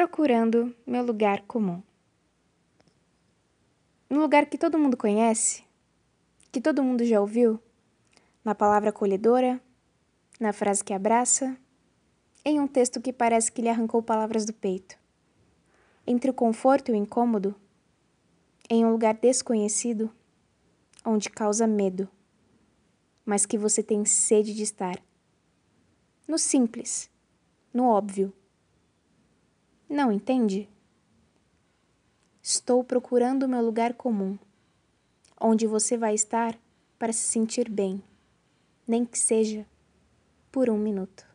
procurando meu lugar comum. No lugar que todo mundo conhece, que todo mundo já ouviu, na palavra acolhedora, na frase que abraça, em um texto que parece que lhe arrancou palavras do peito. Entre o conforto e o incômodo, em um lugar desconhecido, onde causa medo, mas que você tem sede de estar. No simples, no óbvio. Não entende? Estou procurando meu lugar comum, onde você vai estar para se sentir bem, nem que seja por um minuto.